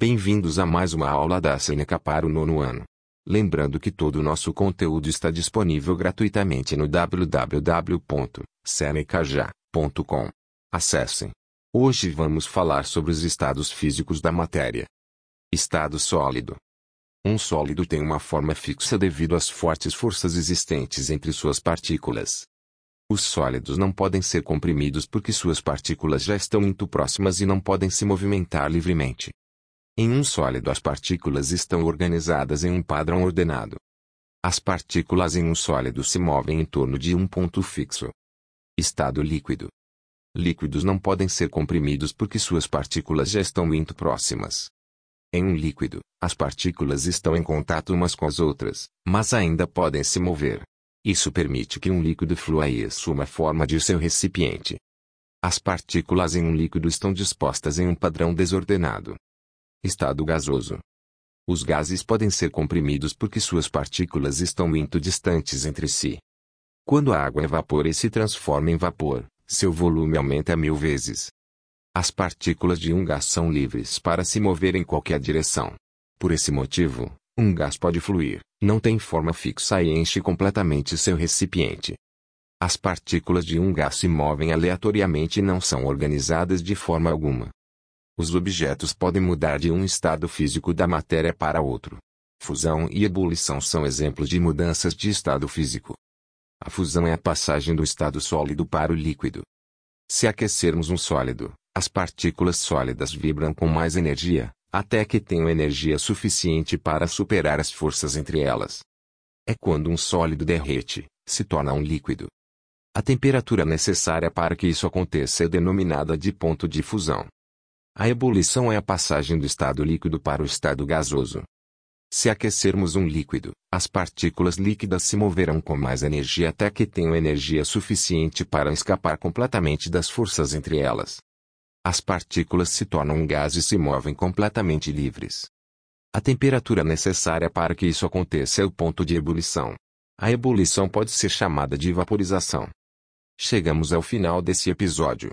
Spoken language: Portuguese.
Bem-vindos a mais uma aula da Seneca para o nono ano. Lembrando que todo o nosso conteúdo está disponível gratuitamente no www.senecaja.com. Acessem. Hoje vamos falar sobre os estados físicos da matéria. Estado sólido. Um sólido tem uma forma fixa devido às fortes forças existentes entre suas partículas. Os sólidos não podem ser comprimidos porque suas partículas já estão muito próximas e não podem se movimentar livremente. Em um sólido as partículas estão organizadas em um padrão ordenado. As partículas em um sólido se movem em torno de um ponto fixo. Estado líquido. Líquidos não podem ser comprimidos porque suas partículas já estão muito próximas. Em um líquido, as partículas estão em contato umas com as outras, mas ainda podem se mover. Isso permite que um líquido flua e assuma a forma de seu recipiente. As partículas em um líquido estão dispostas em um padrão desordenado. Estado gasoso. Os gases podem ser comprimidos porque suas partículas estão muito distantes entre si. Quando a água vapor e se transforma em vapor, seu volume aumenta mil vezes. As partículas de um gás são livres para se mover em qualquer direção. Por esse motivo, um gás pode fluir, não tem forma fixa e enche completamente seu recipiente. As partículas de um gás se movem aleatoriamente e não são organizadas de forma alguma. Os objetos podem mudar de um estado físico da matéria para outro. Fusão e ebulição são exemplos de mudanças de estado físico. A fusão é a passagem do estado sólido para o líquido. Se aquecermos um sólido, as partículas sólidas vibram com mais energia, até que tenham energia suficiente para superar as forças entre elas. É quando um sólido derrete, se torna um líquido. A temperatura necessária para que isso aconteça é denominada de ponto de fusão. A ebulição é a passagem do estado líquido para o estado gasoso. Se aquecermos um líquido, as partículas líquidas se moverão com mais energia até que tenham energia suficiente para escapar completamente das forças entre elas. As partículas se tornam um gás e se movem completamente livres. A temperatura necessária para que isso aconteça é o ponto de ebulição. A ebulição pode ser chamada de vaporização. Chegamos ao final desse episódio.